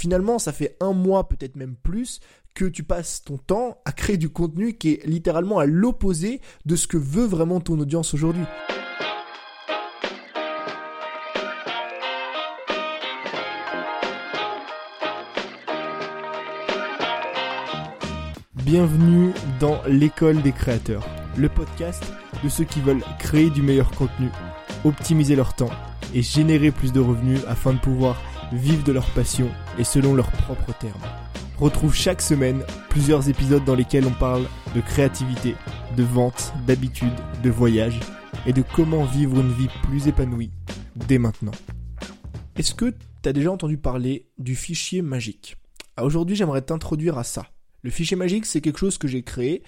finalement ça fait un mois, peut-être même plus, que tu passes ton temps à créer du contenu qui est littéralement à l'opposé de ce que veut vraiment ton audience aujourd'hui. Bienvenue dans l'école des créateurs, le podcast de ceux qui veulent créer du meilleur contenu, optimiser leur temps et générer plus de revenus afin de pouvoir vivre de leur passion et selon leurs propres termes. Retrouve chaque semaine plusieurs épisodes dans lesquels on parle de créativité, de vente, d'habitude, de voyage et de comment vivre une vie plus épanouie dès maintenant. Est-ce que tu as déjà entendu parler du fichier magique? Ah, Aujourd'hui j'aimerais t'introduire à ça. Le fichier magique c'est quelque chose que j'ai créé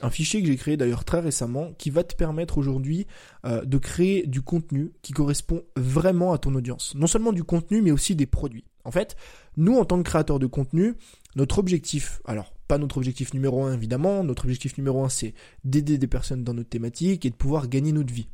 un fichier que j'ai créé d'ailleurs très récemment qui va te permettre aujourd'hui euh, de créer du contenu qui correspond vraiment à ton audience. Non seulement du contenu mais aussi des produits. En fait, nous en tant que créateurs de contenu, notre objectif, alors pas notre objectif numéro un évidemment, notre objectif numéro un c'est d'aider des personnes dans notre thématique et de pouvoir gagner notre vie.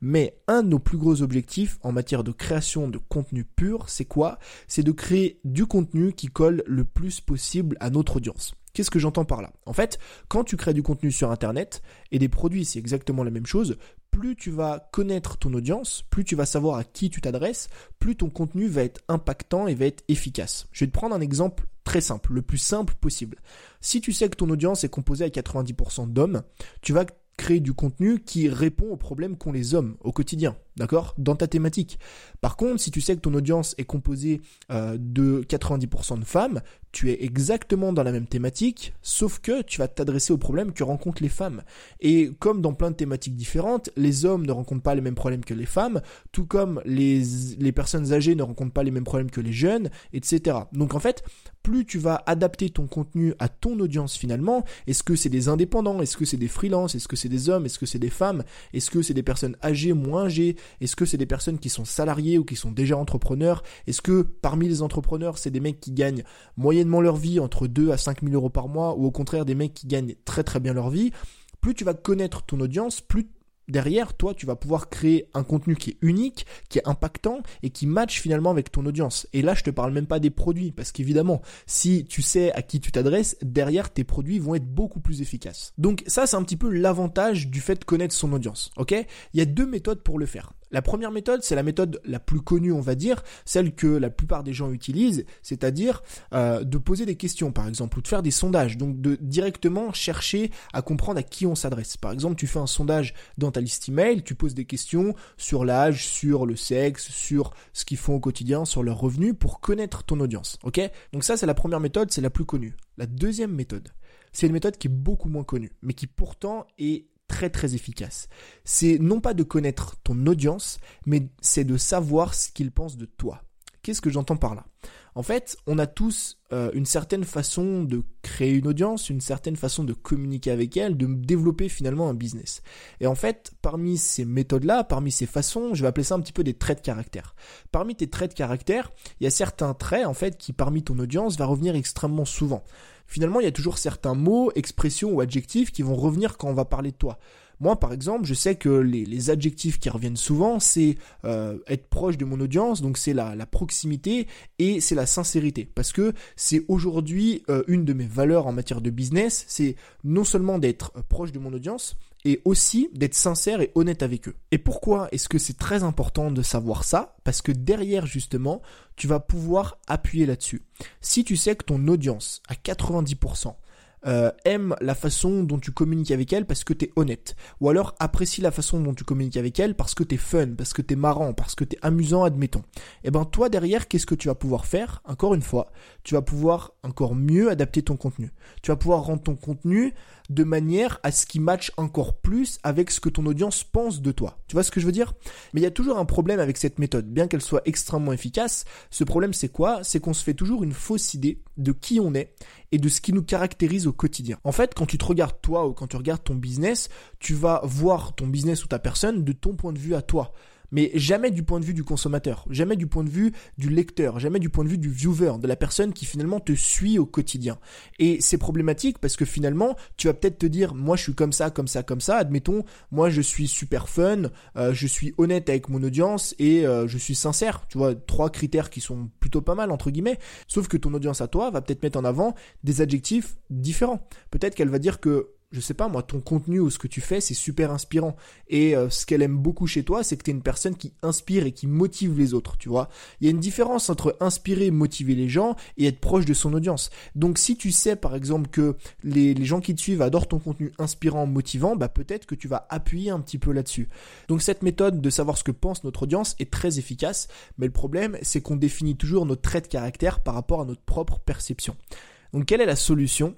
Mais un de nos plus gros objectifs en matière de création de contenu pur, c'est quoi? C'est de créer du contenu qui colle le plus possible à notre audience. Qu'est-ce que j'entends par là? En fait, quand tu crées du contenu sur Internet, et des produits, c'est exactement la même chose, plus tu vas connaître ton audience, plus tu vas savoir à qui tu t'adresses, plus ton contenu va être impactant et va être efficace. Je vais te prendre un exemple très simple, le plus simple possible. Si tu sais que ton audience est composée à 90% d'hommes, tu vas créer du contenu qui répond aux problèmes qu'ont les hommes au quotidien d'accord? Dans ta thématique. Par contre, si tu sais que ton audience est composée euh, de 90% de femmes, tu es exactement dans la même thématique, sauf que tu vas t'adresser aux problèmes que rencontrent les femmes. Et comme dans plein de thématiques différentes, les hommes ne rencontrent pas les mêmes problèmes que les femmes, tout comme les, les personnes âgées ne rencontrent pas les mêmes problèmes que les jeunes, etc. Donc en fait, plus tu vas adapter ton contenu à ton audience finalement, est-ce que c'est des indépendants, est-ce que c'est des freelances, est-ce que c'est des hommes, est-ce que c'est des femmes, est-ce que c'est des personnes âgées, moins âgées, est-ce que c'est des personnes qui sont salariées ou qui sont déjà entrepreneurs? Est-ce que parmi les entrepreneurs, c'est des mecs qui gagnent moyennement leur vie entre 2 à 5 000 euros par mois ou au contraire des mecs qui gagnent très très bien leur vie? Plus tu vas connaître ton audience, plus derrière, toi, tu vas pouvoir créer un contenu qui est unique, qui est impactant et qui match finalement avec ton audience. Et là, je te parle même pas des produits, parce qu'évidemment, si tu sais à qui tu t'adresses, derrière, tes produits vont être beaucoup plus efficaces. Donc ça, c'est un petit peu l'avantage du fait de connaître son audience. Ok? Il y a deux méthodes pour le faire. La première méthode, c'est la méthode la plus connue, on va dire, celle que la plupart des gens utilisent, c'est-à-dire euh, de poser des questions, par exemple, ou de faire des sondages, donc de directement chercher à comprendre à qui on s'adresse. Par exemple, tu fais un sondage dans ta liste email, tu poses des questions sur l'âge, sur le sexe, sur ce qu'ils font au quotidien, sur leurs revenus, pour connaître ton audience. Ok? Donc ça, c'est la première méthode, c'est la plus connue. La deuxième méthode, c'est une méthode qui est beaucoup moins connue, mais qui pourtant est très très efficace. C'est non pas de connaître ton audience, mais c'est de savoir ce qu'ils pensent de toi. Qu'est-ce que j'entends par là? En fait, on a tous euh, une certaine façon de créer une audience, une certaine façon de communiquer avec elle, de développer finalement un business. Et en fait, parmi ces méthodes-là, parmi ces façons, je vais appeler ça un petit peu des traits de caractère. Parmi tes traits de caractère, il y a certains traits en fait qui parmi ton audience va revenir extrêmement souvent finalement, il y a toujours certains mots, expressions ou adjectifs qui vont revenir quand on va parler de toi. Moi, par exemple, je sais que les, adjectifs qui reviennent souvent, c'est euh, être proche de mon audience, donc c'est la, proximité et c'est la sincérité. Parce que c'est aujourd'hui euh, une de mes valeurs en matière de business, c'est non seulement d'être euh, proche de mon audience, et aussi d'être sincère et honnête avec eux. Et pourquoi est-ce que c'est très important de savoir ça? Parce que derrière justement, tu vas pouvoir appuyer là-dessus. Si tu sais que ton audience à 90% euh, aime la façon dont tu communiques avec elle parce que t'es honnête. Ou alors apprécie la façon dont tu communiques avec elle parce que t'es fun, parce que t'es marrant, parce que t'es amusant, admettons. Et eh ben toi derrière, qu'est-ce que tu vas pouvoir faire Encore une fois, tu vas pouvoir encore mieux adapter ton contenu. Tu vas pouvoir rendre ton contenu de manière à ce qu'il matche encore plus avec ce que ton audience pense de toi. Tu vois ce que je veux dire? Mais il y a toujours un problème avec cette méthode. Bien qu'elle soit extrêmement efficace, ce problème c'est quoi? C'est qu'on se fait toujours une fausse idée de qui on est et de ce qui nous caractérise au quotidien. En fait, quand tu te regardes toi ou quand tu regardes ton business, tu vas voir ton business ou ta personne de ton point de vue à toi. Mais jamais du point de vue du consommateur, jamais du point de vue du lecteur, jamais du point de vue du viewer, de la personne qui finalement te suit au quotidien. Et c'est problématique parce que finalement, tu vas peut-être te dire, moi je suis comme ça, comme ça, comme ça, admettons, moi je suis super fun, euh, je suis honnête avec mon audience et euh, je suis sincère, tu vois, trois critères qui sont plutôt pas mal entre guillemets, sauf que ton audience à toi va peut-être mettre en avant des adjectifs différents. Peut-être qu'elle va dire que je sais pas moi, ton contenu ou ce que tu fais, c'est super inspirant. Et euh, ce qu'elle aime beaucoup chez toi, c'est que tu es une personne qui inspire et qui motive les autres, tu vois. Il y a une différence entre inspirer, motiver les gens et être proche de son audience. Donc si tu sais par exemple que les, gens qui te suivent adorent ton contenu inspirant, motivant, bah peut-être que tu vas appuyer un petit peu là-dessus. Donc cette méthode de savoir ce que pense notre audience est très efficace, mais le problème c'est qu'on définit toujours nos traits de caractère par rapport à notre propre perception. Donc quelle est la solution?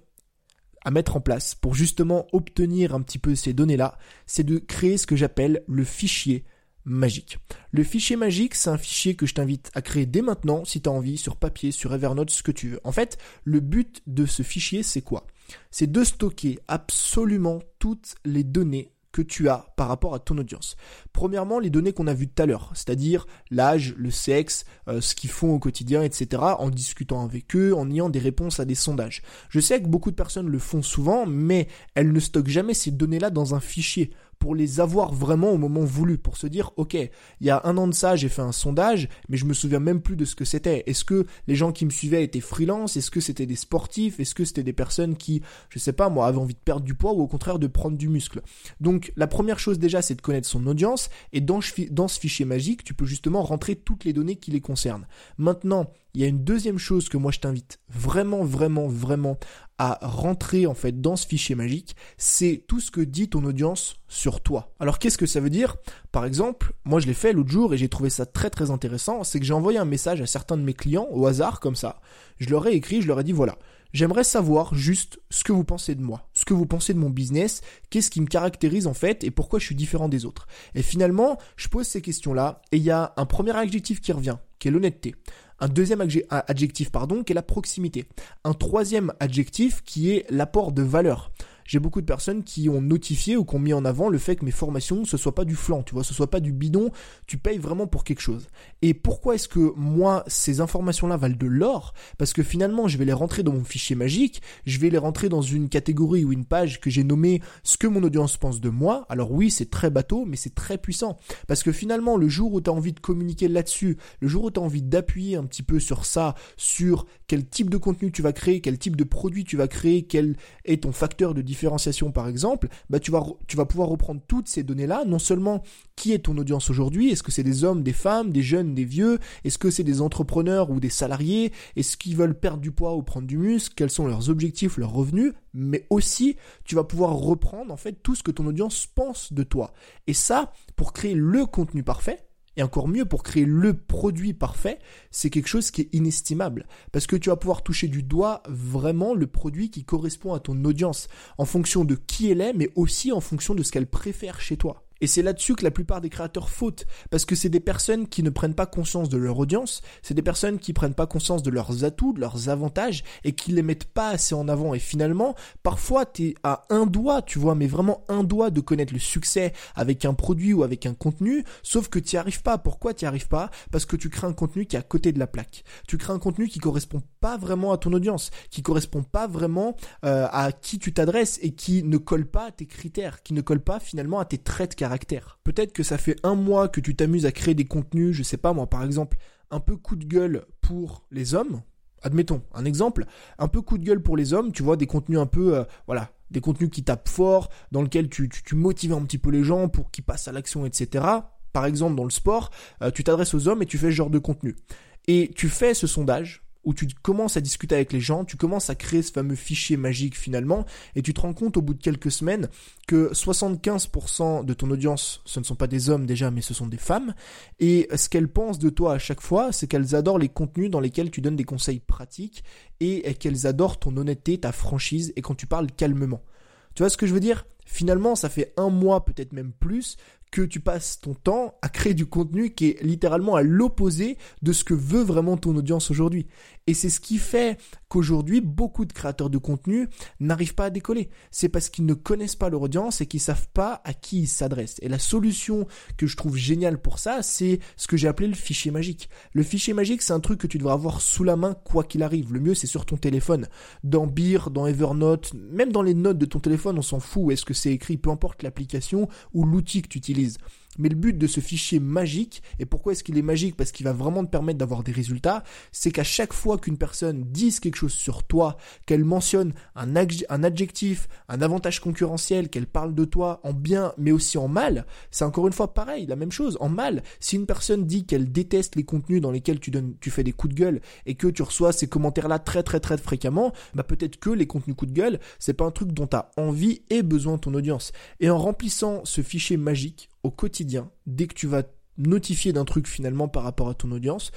À mettre en place pour justement obtenir un petit peu ces données-là, c'est de créer ce que j'appelle le fichier magique. Le fichier magique, c'est un fichier que je t'invite à créer dès maintenant si tu as envie, sur papier, sur Evernote, ce que tu veux. En fait, le but de ce fichier, c'est quoi? C'est de stocker absolument toutes les données que tu as par rapport à ton audience. Premièrement, les données qu'on a vues tout à l'heure, c'est-à-dire l'âge, le sexe, euh, ce qu'ils font au quotidien, etc., en discutant avec eux, en ayant des réponses à des sondages. Je sais que beaucoup de personnes le font souvent, mais elles ne stockent jamais ces données-là dans un fichier pour les avoir vraiment au moment voulu, pour se dire, ok, il y a un an de ça, j'ai fait un sondage, mais je me souviens même plus de ce que c'était. Est-ce que les gens qui me suivaient étaient freelance? Est-ce que c'était des sportifs? Est-ce que c'était des personnes qui, je sais pas, moi, avaient envie de perdre du poids ou au contraire de prendre du muscle? Donc, la première chose déjà, c'est de connaître son audience, et dans, dans ce fichier magique, tu peux justement rentrer toutes les données qui les concernent. Maintenant, il y a une deuxième chose que moi je t'invite vraiment, vraiment, vraiment à rentrer en fait dans ce fichier magique, c'est tout ce que dit ton audience sur toi. Alors qu'est-ce que ça veut dire? Par exemple, moi je l'ai fait l'autre jour et j'ai trouvé ça très très intéressant, c'est que j'ai envoyé un message à certains de mes clients au hasard comme ça. Je leur ai écrit, je leur ai dit voilà, j'aimerais savoir juste ce que vous pensez de moi, ce que vous pensez de mon business, qu'est-ce qui me caractérise en fait et pourquoi je suis différent des autres. Et finalement, je pose ces questions-là et il y a un premier adjectif qui revient, qui est l'honnêteté un deuxième adjectif pardon, qui est la proximité, un troisième adjectif qui est l'apport de valeur j'ai beaucoup de personnes qui ont notifié ou qui ont mis en avant le fait que mes formations ce soit pas du flanc, tu vois, ce soit pas du bidon, tu payes vraiment pour quelque chose. Et pourquoi est-ce que moi ces informations-là valent de l'or? Parce que finalement, je vais les rentrer dans mon fichier magique, je vais les rentrer dans une catégorie ou une page que j'ai nommée ce que mon audience pense de moi. Alors oui, c'est très bateau, mais c'est très puissant parce que finalement, le jour où tu as envie de communiquer là-dessus, le jour où tu as envie d'appuyer un petit peu sur ça, sur quel type de contenu tu vas créer, quel type de produit tu vas créer, quel est ton facteur de différence différenciation par exemple, bah tu vas, tu vas pouvoir reprendre toutes ces données-là, non seulement qui est ton audience aujourd'hui, est-ce que c'est des hommes, des femmes, des jeunes, des vieux, est-ce que c'est des entrepreneurs ou des salariés, est-ce qu'ils veulent perdre du poids ou prendre du muscle, quels sont leurs objectifs, leurs revenus, mais aussi tu vas pouvoir reprendre en fait tout ce que ton audience pense de toi. Et ça, pour créer le contenu parfait, et encore mieux, pour créer le produit parfait, c'est quelque chose qui est inestimable. Parce que tu vas pouvoir toucher du doigt vraiment le produit qui correspond à ton audience, en fonction de qui elle est, mais aussi en fonction de ce qu'elle préfère chez toi. Et c'est là-dessus que la plupart des créateurs fautent, parce que c'est des personnes qui ne prennent pas conscience de leur audience, c'est des personnes qui prennent pas conscience de leurs atouts, de leurs avantages, et qui les mettent pas assez en avant. Et finalement, parfois, t'es à un doigt, tu vois, mais vraiment un doigt de connaître le succès avec un produit ou avec un contenu, sauf que tu n'y arrives pas. Pourquoi tu n'y arrives pas? Parce que tu crées un contenu qui est à côté de la plaque. Tu crées un contenu qui correspond pas vraiment à ton audience, qui correspond pas vraiment euh, à qui tu t'adresses et qui ne colle pas à tes critères, qui ne colle pas finalement à tes traits de caractère Peut-être que ça fait un mois que tu t'amuses à créer des contenus, je sais pas moi, par exemple, un peu coup de gueule pour les hommes. Admettons, un exemple, un peu coup de gueule pour les hommes, tu vois, des contenus un peu, euh, voilà, des contenus qui tapent fort, dans lesquels tu, tu, motives un petit peu les gens pour qu'ils passent à l'action, etc. Par exemple, dans le sport, euh, tu t'adresses aux hommes et tu fais ce genre de contenu. Et tu fais ce sondage, où tu commences à discuter avec les gens, tu commences à créer ce fameux fichier magique finalement, et tu te rends compte au bout de quelques semaines que 75% de ton audience, ce ne sont pas des hommes déjà, mais ce sont des femmes, et ce qu'elles pensent de toi à chaque fois, c'est qu'elles adorent les contenus dans lesquels tu donnes des conseils pratiques, et qu'elles adorent ton honnêteté, ta franchise, et quand tu parles calmement. Tu vois ce que je veux dire? Finalement, ça fait un mois, peut-être même plus, que tu passes ton temps à créer du contenu qui est littéralement à l'opposé de ce que veut vraiment ton audience aujourd'hui. Et c'est ce qui fait qu'aujourd'hui, beaucoup de créateurs de contenu n'arrivent pas à décoller. C'est parce qu'ils ne connaissent pas leur audience et qu'ils savent pas à qui ils s'adressent. Et la solution que je trouve géniale pour ça, c'est ce que j'ai appelé le fichier magique. Le fichier magique, c'est un truc que tu devras avoir sous la main quoi qu'il arrive. Le mieux, c'est sur ton téléphone. Dans Beer, dans Evernote, même dans les notes de ton téléphone, on s'en fout. Est-ce que c'est écrit, peu importe l'application ou l'outil que tu utilises. Mais le but de ce fichier magique, et pourquoi est-ce qu'il est magique? Parce qu'il va vraiment te permettre d'avoir des résultats, c'est qu'à chaque fois qu'une personne dise quelque chose sur toi, qu'elle mentionne un, adjectif, un avantage concurrentiel, qu'elle parle de toi en bien mais aussi en mal, c'est encore une fois pareil, la même chose, en mal. Si une personne dit qu'elle déteste les contenus dans lesquels tu, donnes, tu fais des coups de gueule et que tu reçois ces commentaires-là très très très fréquemment, bah peut-être que les contenus coups de gueule, c'est pas un truc dont tu as envie et besoin de ton audience. Et en remplissant ce fichier magique, au quotidien, dès que tu vas notifier d'un truc finalement par rapport à ton audience,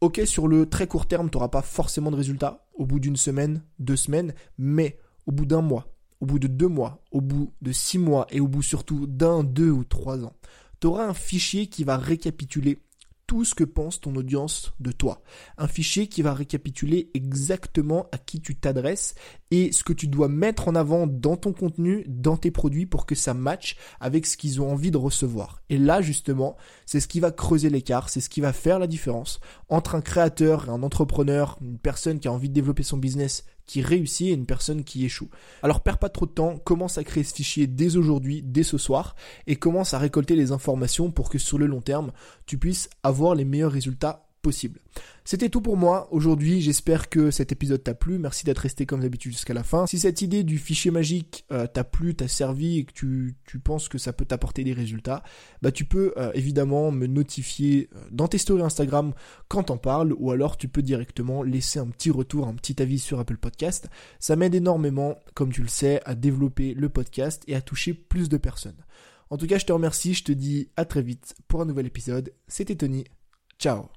ok, sur le très court terme, tu n'auras pas forcément de résultats au bout d'une semaine, deux semaines, mais au bout d'un mois, au bout de deux mois, au bout de six mois et au bout surtout d'un, deux ou trois ans, tu auras un fichier qui va récapituler tout ce que pense ton audience de toi. Un fichier qui va récapituler exactement à qui tu t'adresses et ce que tu dois mettre en avant dans ton contenu, dans tes produits pour que ça matche avec ce qu'ils ont envie de recevoir. Et là, justement, c'est ce qui va creuser l'écart, c'est ce qui va faire la différence entre un créateur et un entrepreneur, une personne qui a envie de développer son business qui réussit et une personne qui échoue. Alors perds pas trop de temps, commence à créer ce fichier dès aujourd'hui, dès ce soir, et commence à récolter les informations pour que sur le long terme, tu puisses avoir les meilleurs résultats C'était tout pour moi aujourd'hui, j'espère que cet épisode t'a plu, merci d'être resté comme d'habitude jusqu'à la fin. Si cette idée du fichier magique euh, t'a plu, t'a servi et que tu, penses que ça peut t'apporter des résultats, bah tu peux euh, évidemment me notifier euh, dans tes stories Instagram quand t'en parles ou alors tu peux directement laisser un petit retour, un petit avis sur Apple Podcast. Ça m'aide énormément, comme tu le sais, à développer le podcast et à toucher plus de personnes. En tout cas, je te remercie, je te dis à très vite pour un nouvel épisode. C'était Tony. Ciao